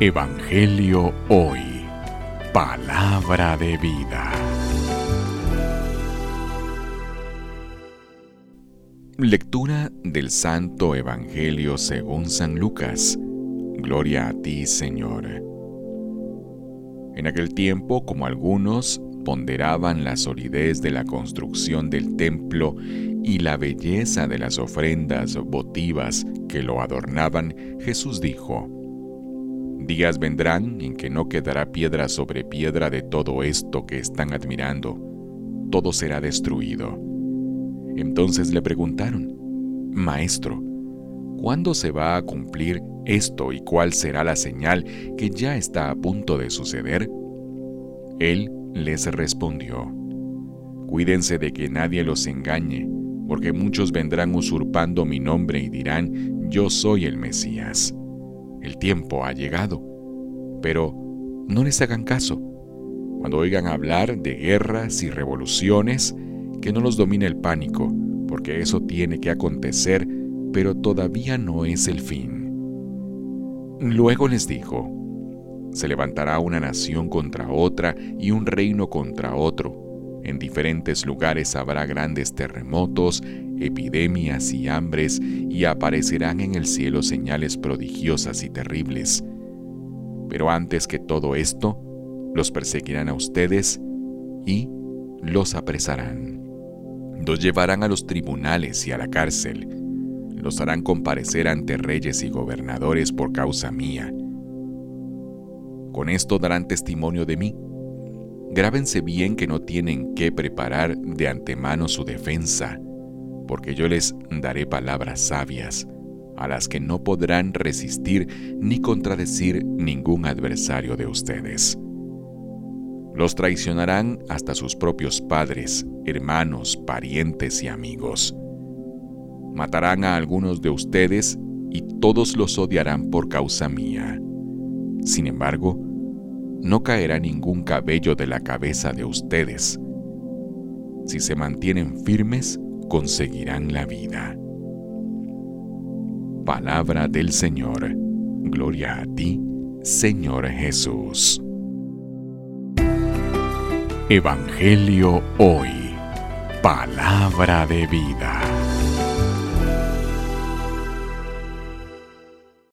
Evangelio Hoy. Palabra de vida. Lectura del Santo Evangelio según San Lucas. Gloria a ti, Señor. En aquel tiempo, como algunos ponderaban la solidez de la construcción del templo y la belleza de las ofrendas votivas que lo adornaban, Jesús dijo, Días vendrán en que no quedará piedra sobre piedra de todo esto que están admirando. Todo será destruido. Entonces le preguntaron, Maestro, ¿cuándo se va a cumplir esto y cuál será la señal que ya está a punto de suceder? Él les respondió, Cuídense de que nadie los engañe, porque muchos vendrán usurpando mi nombre y dirán, Yo soy el Mesías el tiempo ha llegado. Pero no les hagan caso. Cuando oigan hablar de guerras y revoluciones, que no los domine el pánico, porque eso tiene que acontecer, pero todavía no es el fin. Luego les dijo, se levantará una nación contra otra y un reino contra otro. En diferentes lugares habrá grandes terremotos, epidemias y hambres, y aparecerán en el cielo señales prodigiosas y terribles. Pero antes que todo esto, los perseguirán a ustedes y los apresarán. Los llevarán a los tribunales y a la cárcel. Los harán comparecer ante reyes y gobernadores por causa mía. Con esto darán testimonio de mí. Grábense bien que no tienen que preparar de antemano su defensa porque yo les daré palabras sabias, a las que no podrán resistir ni contradecir ningún adversario de ustedes. Los traicionarán hasta sus propios padres, hermanos, parientes y amigos. Matarán a algunos de ustedes y todos los odiarán por causa mía. Sin embargo, no caerá ningún cabello de la cabeza de ustedes. Si se mantienen firmes, conseguirán la vida. Palabra del Señor. Gloria a ti, Señor Jesús. Evangelio hoy. Palabra de vida.